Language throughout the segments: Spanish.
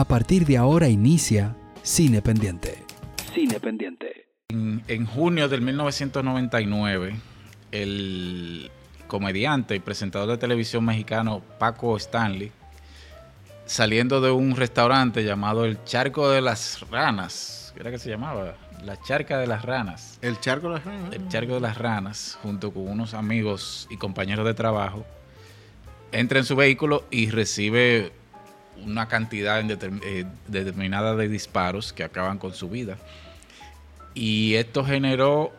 A partir de ahora inicia Cine Pendiente. Cine Pendiente. En, en junio del 1999, el comediante y presentador de televisión mexicano Paco Stanley, saliendo de un restaurante llamado El Charco de las Ranas, ¿qué era que se llamaba? La Charca de las Ranas. El charco de las ranas. El Charco de las Ranas, junto con unos amigos y compañeros de trabajo, entra en su vehículo y recibe una cantidad eh, determinada de disparos que acaban con su vida. Y esto generó,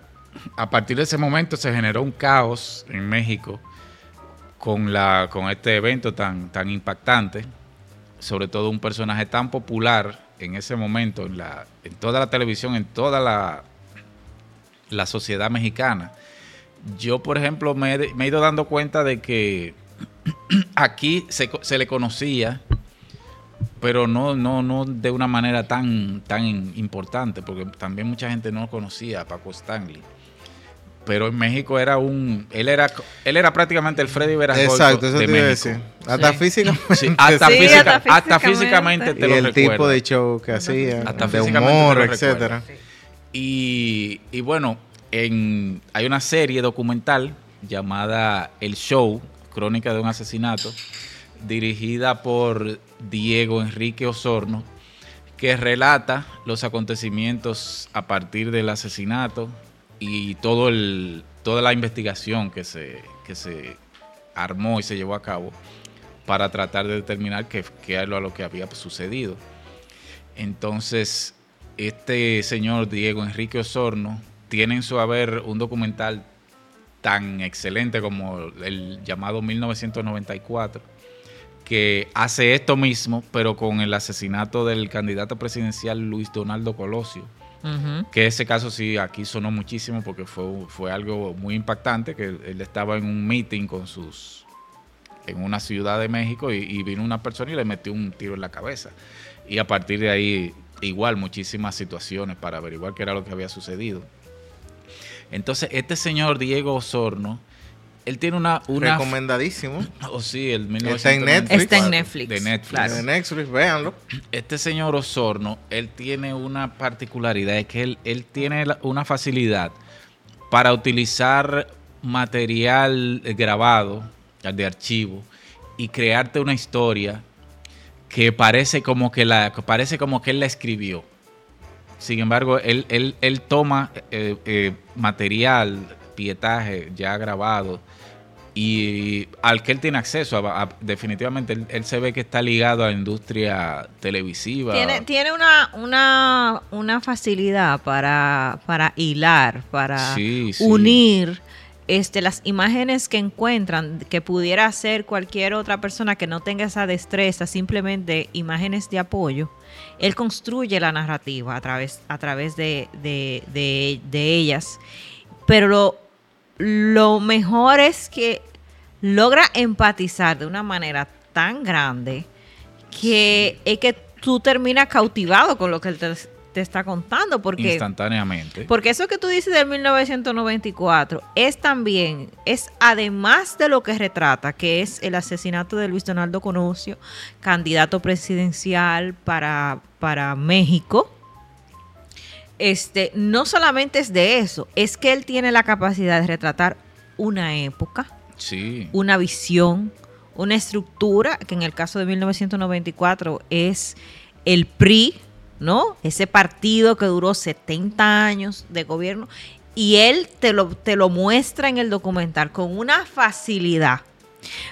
a partir de ese momento se generó un caos en México con, la, con este evento tan, tan impactante, sobre todo un personaje tan popular en ese momento en, la, en toda la televisión, en toda la, la sociedad mexicana. Yo, por ejemplo, me, he- me he ido dando cuenta de que aquí se, se le conocía, pero no, no, no de una manera tan, tan importante, porque también mucha gente no conocía a Paco Stanley. Pero en México era un. Él era, él era prácticamente el Freddy Verascoico Exacto, eso de te iba a decir. Hasta Sí. físicamente. Sí, hasta, Sí, física- hasta hasta físicamente físicamente. te y lo el tipo de show que hacía, Hasta de físicamente humor, etcétera. Y, y bueno, en, hay una serie documental llamada El Show, Crónica de un Asesinato, dirigida por Diego Enrique Osorno, que relata los acontecimientos a partir del asesinato y todo el, toda la investigación que se, que se armó y se llevó a cabo para tratar de determinar qué, era lo que había sucedido. Entonces, este señor Diego Enrique Osorno tiene en su haber un documental tan excelente como el llamado 1994, que hace esto mismo, pero con el asesinato del candidato presidencial Luis Donaldo Colosio. Que ese caso sí aquí sonó muchísimo porque fue, fue algo muy impactante, que él estaba en un meeting con sus en una ciudad de México y, y vino una persona y le metió un tiro en la cabeza. Y a partir de ahí, igual, muchísimas situaciones para averiguar qué era lo que había sucedido. Entonces, este señor Diego Osorno, él tiene una... una Recomendadísimo. oh, sí, el Está en Netflix. Está en Netflix, De Netflix. claro. De Netflix, véanlo. Este señor Osorno, él tiene una particularidad, es que él, él tiene una facilidad para utilizar material eh, grabado, de archivo, y crearte una historia que parece como que, la, que parece como que él la escribió. Sin embargo, él, él, él toma eh, eh, material, pietaje ya grabado, y al que él tiene acceso, a- a- definitivamente él, él se ve que está ligado a la industria televisiva. Tiene, tiene una, una, una facilidad para, para hilar, para Sí, sí. unir este, las imágenes que encuentran, que pudiera hacer cualquier otra persona que no tenga esa destreza, simplemente imágenes de apoyo. Él construye la narrativa a través, a través de, de- de- de ellas. Pero lo, lo mejor es que logra empatizar de una manera tan grande que es que tú terminas cautivado con lo que él te, te está contando. Porque instantáneamente. porque eso que tú dices del 1994 es también, es además de lo que retrata, que es el asesinato de Luis Donaldo Conocio, candidato presidencial para, para México. Este, no solamente es de eso, es que él tiene la capacidad de retratar una época, sí. una visión, una estructura, que en el caso de 1994 es el PRI, ¿no? Ese partido que duró 70 años de gobierno, y él te lo, te lo muestra en el documental con una facilidad.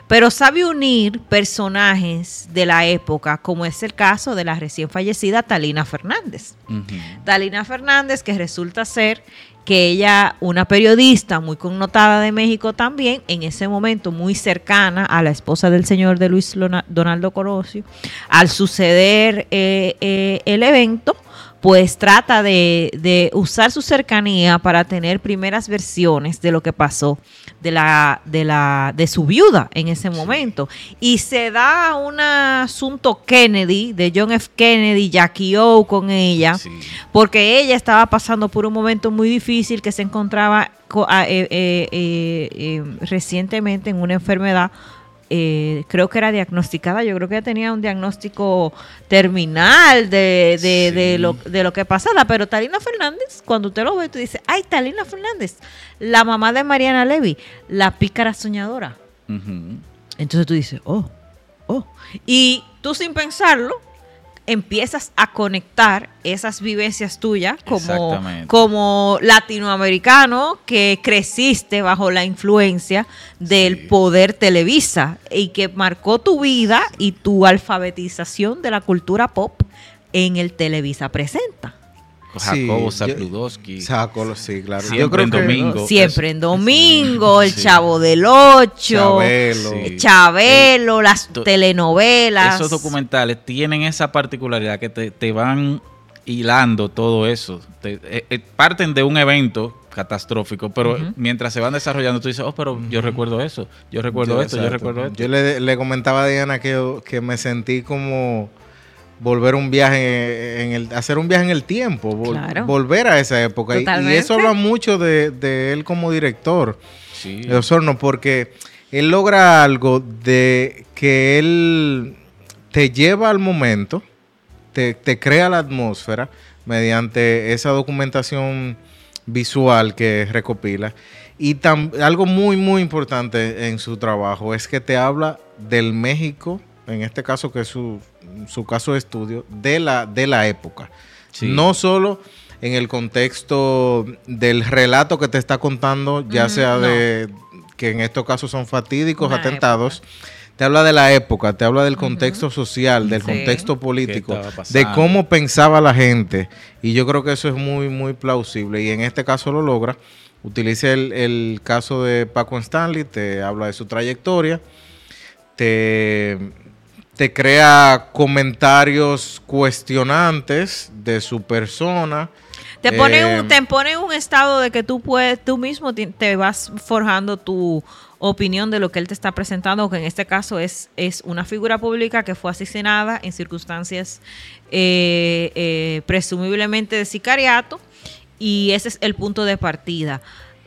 Pero sabe unir personajes de la época, como es el caso de la recién fallecida Talina Fernández. Ujú. Dalina Fernández, que resulta ser que ella, una periodista muy connotada de México también, en ese momento muy cercana a la esposa del señor de Luis Donaldo Colosio, al suceder eh, eh, el evento, pues trata de, de usar su cercanía para tener primeras versiones de lo que pasó de la de la de su viuda en ese momento. Y se da un asunto Kennedy de John F. Kennedy Jackie O con ella Sí. porque ella estaba pasando por un momento muy difícil que se encontraba co- a- eh, eh, eh, eh, recientemente en una enfermedad eh, creo que era diagnosticada, yo creo que ella tenía un diagnóstico terminal de, de, lo, de lo que pasaba, pero Talina Fernández, cuando usted lo ve, tú dices, ay, Talina Fernández, la mamá de Mariana Levy, la pícara soñadora. Entonces tú dices, oh, oh. Y tú sin pensarlo, empiezas a conectar esas vivencias tuyas como, como latinoamericano que creciste bajo la influencia del Sí. poder Televisa y que marcó tu vida y tu alfabetización de la cultura pop en el Televisa Presenta. Jacobo Zapludowski. Saco, sí, claro. Siempre en domingo. Siempre en domingo, el Sí. Chavo del Ocho, Chabelo. Sí. Chabelo, las To- telenovelas. Esos documentales tienen esa particularidad que te, te van hilando todo eso. Te- eh, eh, parten de un evento catastrófico, pero mientras se van desarrollando, tú dices, oh, pero yo recuerdo eso, yo recuerdo Yo- esto, yo recuerdo esto. Yo le, le comentaba a Diana que, que me sentí como volver un viaje en el hacer un viaje en el tiempo, vol- Claro. volver a esa época y, eso habla mucho de, de él como director. Sí. de Osorno porque él logra algo de que él te lleva al momento, te, te crea la atmósfera mediante esa documentación visual que recopila. Y tam- algo muy, muy importante en su trabajo es que te habla del México, en este caso que es su, su caso de estudio, de la, de la época. Sí. No solo en el contexto del relato que te está contando, ya sea no. de que en estos casos son fatídicos Una atentados, te habla de la época, te habla del contexto social, del Sí. contexto político, ¿Qué estaba de cómo pensaba la gente. Y yo creo que eso es muy, muy plausible. Y en este caso lo logra. Utiliza el, el caso de Paco Stanley, te habla de su trayectoria, te, te crea comentarios cuestionantes de su persona. Te pone, Eh, un, te pone en un estado de que tú puedes, tú mismo te vas forjando tu opinión de lo que él te está presentando, que en este caso es, es una figura pública que fue asesinada en circunstancias eh, eh, presumiblemente de sicariato, y ese es el punto de partida.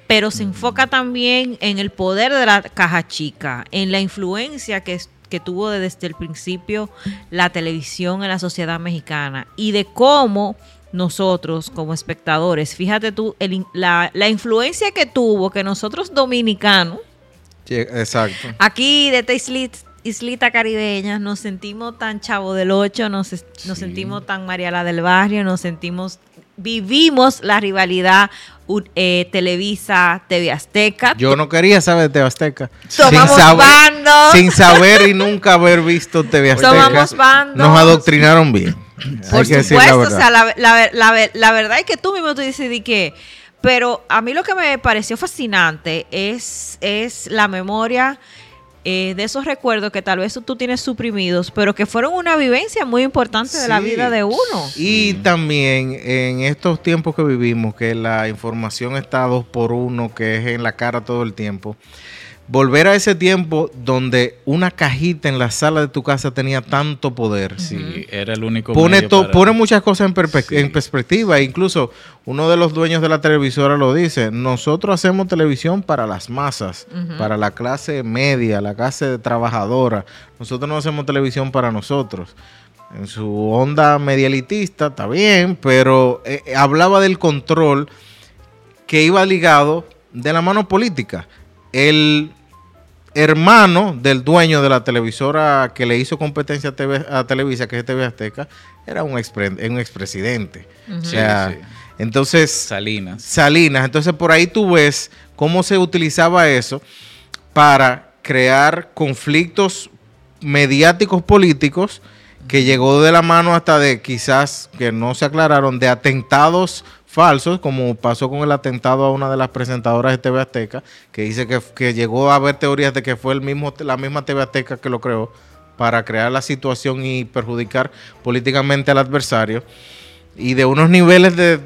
Pero se enfoca también en el poder de la caja chica, en la influencia que, es- que tuvo desde el principio la televisión en la sociedad mexicana y de cómo nosotros como espectadores, fíjate tú, el la, la influencia que tuvo que nosotros dominicanos, Sí, exacto. aquí de esta islit- islita caribeña, nos sentimos tan chavo del ocho, nos, es- nos Sí. sentimos tan Mariala del Barrio, nos sentimos, vivimos la rivalidad eh, Televisa, TV Azteca. Yo no quería saber de Azteca. Tomamos bando. sin saber y nunca haber visto TV Azteca. Tomamos. Nos adoctrinaron bien. Por Hay decir la supuesto, o sea, la, la- la- la verdad es que tú mismo tú dices de que, pero a mí lo que me pareció fascinante es, es la memoria eh, de esos recuerdos que tal vez tú tienes suprimidos, pero que fueron una vivencia muy importante de la vida de uno. Y también en estos tiempos que vivimos, que la información está dos por uno, que es en la cara todo el tiempo, volver a ese tiempo donde una cajita en la sala de tu casa tenía tanto poder. Sí, era el único. Pone, medio to- para- pone muchas cosas en, perpe- Sí. en perspectiva. Incluso uno de los dueños de la televisora lo dice. Nosotros hacemos televisión para las masas, para la clase media, la clase trabajadora. Nosotros no hacemos televisión para nosotros. En su onda medialitista, está bien, pero eh, eh, hablaba del control que iba ligado de la mano política. El hermano del dueño de la televisora que le hizo competencia a, TV a Televisa, que es TV Azteca, era un, expre- un expresidente. O Sí, sí. entonces, Salinas. Salinas. Entonces, por ahí tú ves cómo se utilizaba eso para crear conflictos mediáticos políticos que llegó de la mano hasta de quizás que no se aclararon de atentados falsos, como pasó con el atentado a una de las presentadoras de TV Azteca, que dice que, que llegó a haber teorías de que fue el mismo, la misma TV Azteca que lo creó para crear la situación y perjudicar políticamente al adversario, y de unos niveles de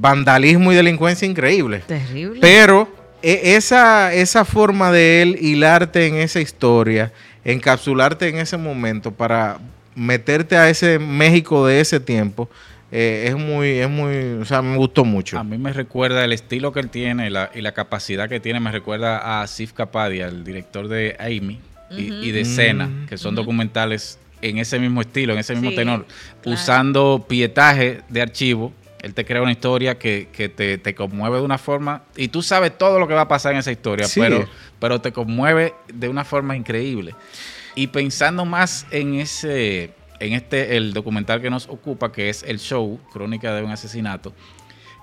vandalismo y delincuencia increíbles. Terrible. Pero e- esa, esa forma de él hilarte en esa historia, encapsularte en ese momento para meterte a ese México de ese tiempo, eh, es muy, es muy, o sea, me gustó mucho. A mí me recuerda el estilo que él tiene y la, y la capacidad que tiene, me recuerda a Sif Kapadia, el director de Amy, y, de escena, Mm. que son documentales en ese mismo estilo, en ese mismo Sí, tenor, claro. usando pietaje de archivo. Él te crea una historia que, que te, te conmueve de una forma y tú sabes todo lo que va a pasar en esa historia, Sí. pero, pero te conmueve de una forma increíble. Y pensando más en ese, en este, el documental que nos ocupa, que es el show, Crónica de un asesinato,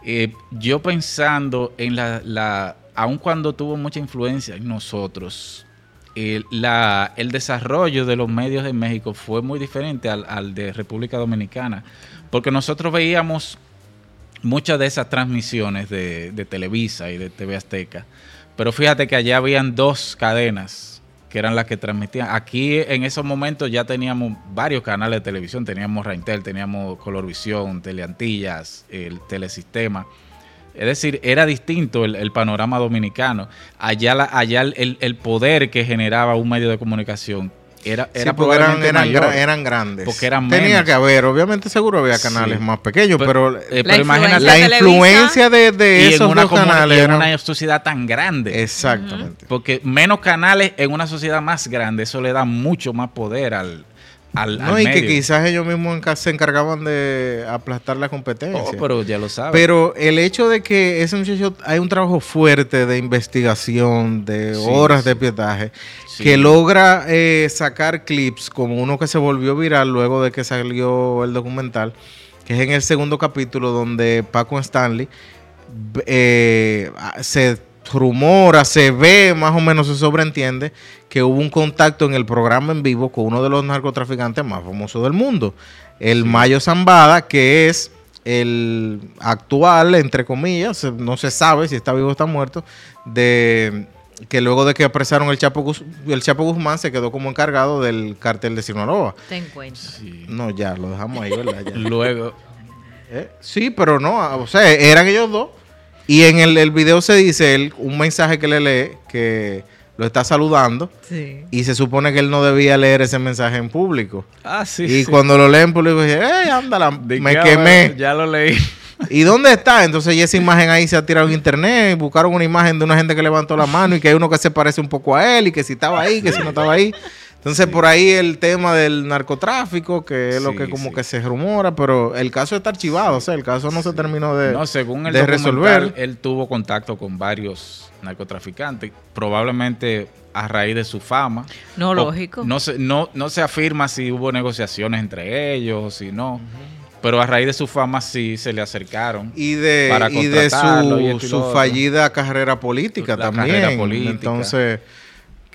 eh, yo pensando en la, la, aun cuando tuvo mucha influencia en nosotros, la- el desarrollo de los medios de México fue muy diferente al, al de República Dominicana, porque nosotros veíamos muchas de esas transmisiones de, de Televisa y de TV Azteca, pero fíjate que allá habían dos cadenas que eran las que transmitían. Aquí en esos momentos ya teníamos varios canales de televisión, teníamos Raintel, teníamos Colorvisión, Teleantillas, el Telesistema. Es decir, era distinto el, panorama dominicano. Allá, la- allá el- el poder que generaba un medio de comunicación era, Sí, porque eran, eran, mayor. gra- eran grandes. Porque eran Tenía menos. que haber, obviamente seguro había canales Sí. más pequeños, pero, eh, pero imagínate, la influencia de, de esos una, dos canales y en una sociedad tan grande. Exactamente. Porque menos canales en una sociedad más grande, eso le da mucho más poder al, al, No, al y que quizás ellos mismos se encargaban de aplastar la competencia. Oh, pero ya lo sabes. Pero el hecho de que ese muchacho hay un trabajo fuerte de investigación, de Sí, horas sí. de pietaje, Sí. que logra eh, sacar clips como uno que se volvió viral luego de que salió el documental, que es en el segundo capítulo donde Paco Stanley eh, se rumora, se ve, más o menos se sobreentiende que hubo un contacto en el programa en vivo con uno de los narcotraficantes más famosos del mundo, el Mayo Zambada, que es el actual, entre comillas, no se sabe si está vivo o está muerto, de que luego de que apresaron el Chapo, Guz- el Chapo Guzmán se quedó como encargado del cartel de Sinaloa. Ten en cuenta. Sí. No, ya, lo dejamos ahí, ¿verdad? Ya. Luego, ¿Eh? Sí, pero no, o sea, eran ellos dos. Y en el, el video se dice él, un mensaje que le lee que lo está saludando Sí. y se supone que él no debía leer ese mensaje en público. ah, sí. y sí. cuando lo lee en público dice, ¡eh, ándala! De Me que, quemé. Ya lo leí. ¿Y dónde está? Entonces ya esa imagen ahí se ha tirado en internet, buscaron una imagen de una gente que levantó la mano y que hay uno que se parece un poco a él y que si estaba ahí, que si no estaba ahí. Entonces por ahí el tema del narcotráfico, que es lo que como sí. que se rumora, pero el caso está archivado, o sea, el caso no se terminó de, No, según el de resolver. él tuvo contacto con varios narcotraficantes, probablemente a raíz de su fama. No, O- lógico. No se, no, no se afirma si hubo negociaciones entre ellos o si no, pero a raíz de su fama sí se le acercaron. Y de, para y de su, y su fallida carrera política La también. carrera política. Entonces,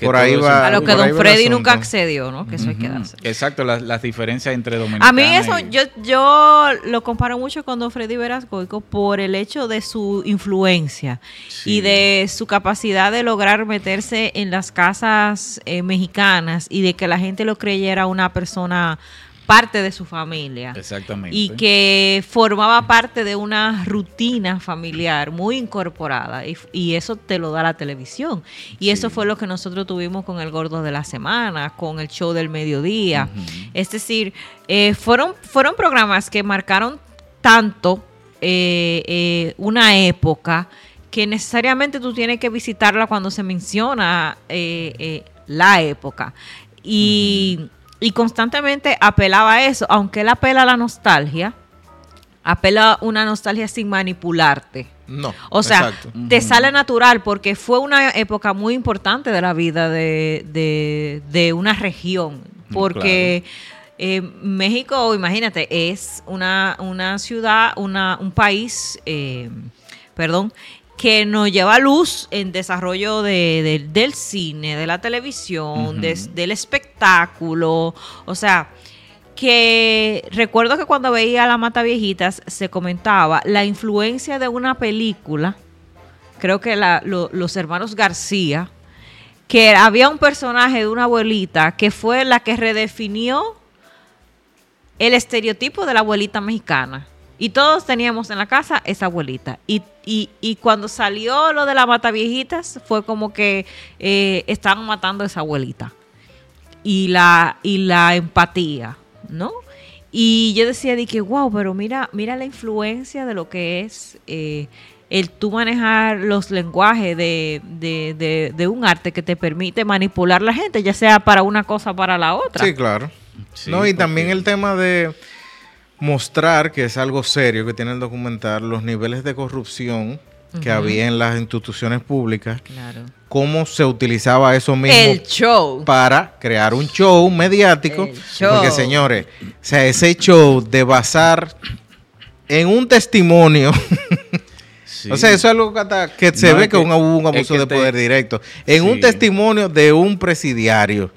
por ahí todo eso- va. a lo que don Freddy nunca accedió, ¿no? Que eso hay que darse. Exacto, las, las diferencias entre dominicanos. A mí eso, yo, yo lo comparo mucho con don Freddy Velascoico por el hecho de su influencia Sí. y de su capacidad de lograr meterse en las casas eh, mexicanas y de que la gente lo creyera una persona parte de su familia. Exactamente. y que formaba parte de una rutina familiar muy incorporada. Y, y eso te lo da la televisión. Y eso fue lo que nosotros tuvimos con el gordo de la semana con el show del mediodía. Es decir eh, fueron fueron programas que marcaron tanto eh, eh, una época que necesariamente tú tienes que visitarla cuando se menciona la época. Y, y constantemente apelaba a eso, aunque él apela a la nostalgia, apela a una nostalgia sin manipularte. No. O sea, exacto. te sale natural porque fue una época muy importante de la vida de, de- de una región. Mm, Porque eh, México, imagínate, es una, una ciudad, una, un país, eh, perdón, que nos lleva luz en desarrollo de- de- del cine, de la televisión, del espectáculo. O sea, que recuerdo que cuando veía La Mata Viejitas se comentaba la influencia de una película, creo que la- lo- los hermanos García, que había un personaje de una abuelita que fue la que redefinió el estereotipo de la abuelita mexicana. Y todos teníamos en la casa esa abuelita. Y, y- y cuando salió lo de la mata viejitas, fue como que eh, estaban matando a esa abuelita. Y la, y la empatía, ¿no? Y yo decía, de que, wow, pero mira, mira la influencia de lo que es eh, el tú manejar los lenguajes de, de, de, de un arte que te permite manipular la gente, ya sea para una cosa o para la otra. Sí, claro. Sí, no, y porque- también el tema de mostrar que es algo serio que tiene el documental, los niveles de corrupción que había en las instituciones públicas, Claro. cómo se utilizaba eso mismo El show. para crear un show mediático. El show. Porque, señores, o sea, ese show de basar en un testimonio. Sí. O sea, eso es algo que, hasta- que se No, ve es que que- hubo un es abuso que de te- poder directo. En un testimonio de un presidiario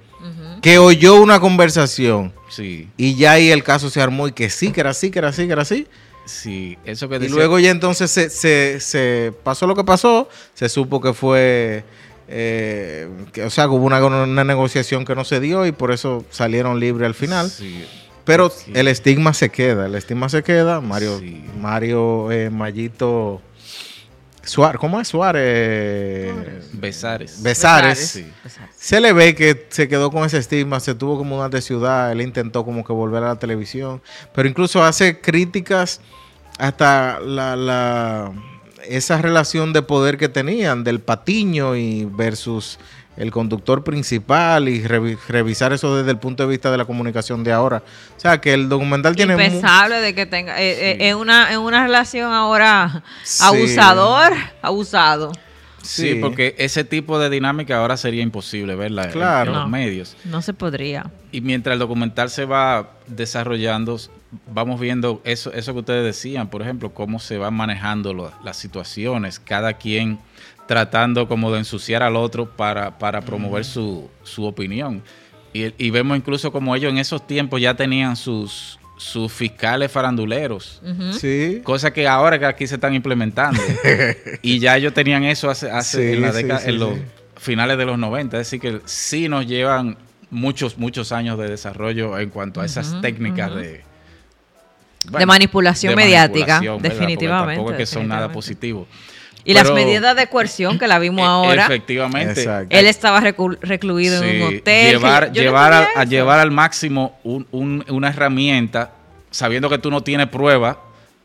que oyó una conversación Sí, y ya ahí el caso se armó y que sí, que era así, que era así, que era así. sí, eso que Y decía- luego ya entonces se, se- se pasó lo que pasó, se supo que fue, eh, que, o sea, hubo una, una negociación que no se dio y por eso salieron libres al final. Sí, Pero Sí. el estigma se queda, el estigma se queda. Mario, Sí. Mario eh, Mayito Suárez, ¿cómo es Suárez? Besares. Besares. Sí. Besares. Se le ve que se quedó con ese estigma, se tuvo que mudar de ciudad, él intentó como que volver a la televisión, pero incluso hace críticas hasta la, la- esa relación de poder que tenían del Patiño y versus el conductor principal y revi- revisar eso desde el punto de vista de la comunicación de ahora. O sea, que el documental tiene... Impensable de que tenga eh, eh, en una en una relación ahora Sí. abusador, abusado. Sí, Sí. porque ese tipo de dinámica ahora sería imposible verla en- Claro. en los No. medios. No se podría. Y mientras el documental se va desarrollando, vamos viendo eso, eso que ustedes decían, por ejemplo, cómo se van manejando lo- las situaciones, cada quien tratando como de ensuciar al otro para, para promover su, su opinión. Y, y vemos incluso como ellos en esos tiempos ya tenían sus, sus fiscales faranduleros. Ujú. Sí. Cosa que ahora que aquí se están implementando. y ya ellos tenían eso hace, hace Sí, en, la década- sí, en los sí. finales de los 90. Es decir, que sí nos llevan muchos, muchos años de desarrollo en cuanto a esas técnicas de... De manipulación mediática, definitivamente, Tampoco es que son nada positivo. Y las medidas de coerción que la vimos E- ahora. Efectivamente. Exacto. Él estaba recluido en un hotel. Llevar, que yo no llevar, a, llevar al máximo un- un- una herramienta, sabiendo que tú no tienes prueba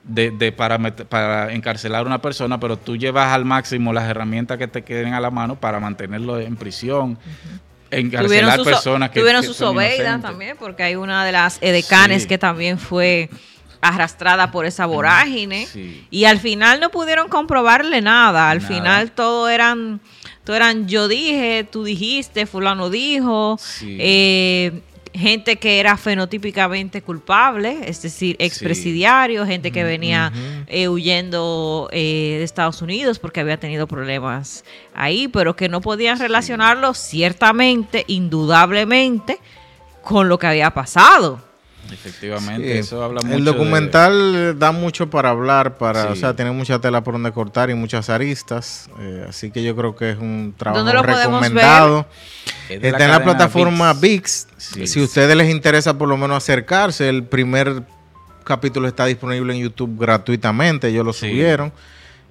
de, de para, para encarcelar a una persona, pero tú llevas al máximo las herramientas que te queden a la mano para mantenerlo en prisión, encarcelar personas que tuvieron que inocentes. también, porque hay una de las edecanes Sí. que también fue arrastrada por esa vorágine. Sí. Y al final no pudieron comprobarle nada. Al Nada. final todo eran, todo eran yo dije, tú dijiste, fulano dijo. Sí. eh, gente que era fenotípicamente culpable, es decir, expresidiarios, gente que venía eh, huyendo eh, de Estados Unidos porque había tenido problemas ahí, pero que no podían relacionarlo ciertamente, indudablemente, con lo que había pasado. Efectivamente, Sí. eso habla mucho El documental da mucho para hablar, para, Sí. o sea, tiene mucha tela por donde cortar y muchas aristas, eh, así que yo creo que es un trabajo ¿Dónde lo podemos recomendado. es Está en la plataforma ViX. VIX. Sí. Si a ustedes les interesa por lo menos acercarse, el primer capítulo está disponible en YouTube gratuitamente, ellos lo Sí.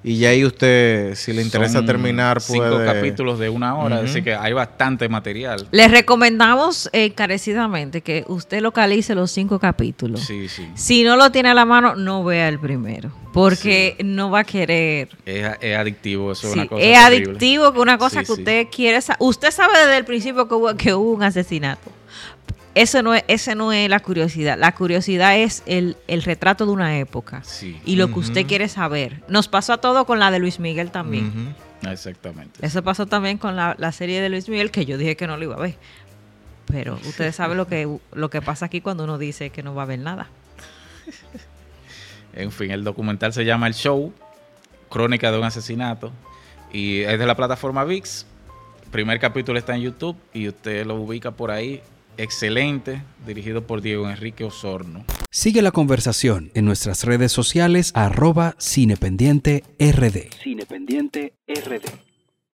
Y ya ahí usted, si le interesa Son terminar, Cinco puede... capítulos de una hora, Ujú. así que hay bastante material. Les recomendamos eh, encarecidamente que usted localice los cinco capítulos. Sí, sí. Si no lo tiene a la mano, no vea el primero, porque no va a querer. Es, es adictivo, eso es una cosa es terrible. adictivo que una cosa Sí, que sí. usted quiere sa- Usted sabe desde el principio que hubo, que hubo un asesinato. Eso no es, ese no es la curiosidad. La curiosidad es el, el retrato de una época Sí, y lo que usted quiere saber. Nos pasó a todo con la de Luis Miguel también. Exactamente. Eso pasó también con la, la serie de Luis Miguel, que yo dije que no lo iba a ver. Pero ustedes saben lo que, lo que pasa aquí cuando uno dice que no va a ver nada. En fin, el documental se llama El Show, Crónica de un asesinato, y es de la plataforma VIX. Primer capítulo está en YouTube y usted lo ubica por ahí. Excelente, dirigido por Diego Enrique Osorno. Sigue la conversación en nuestras redes sociales arroba cinependiente rd. Cinependiente RD.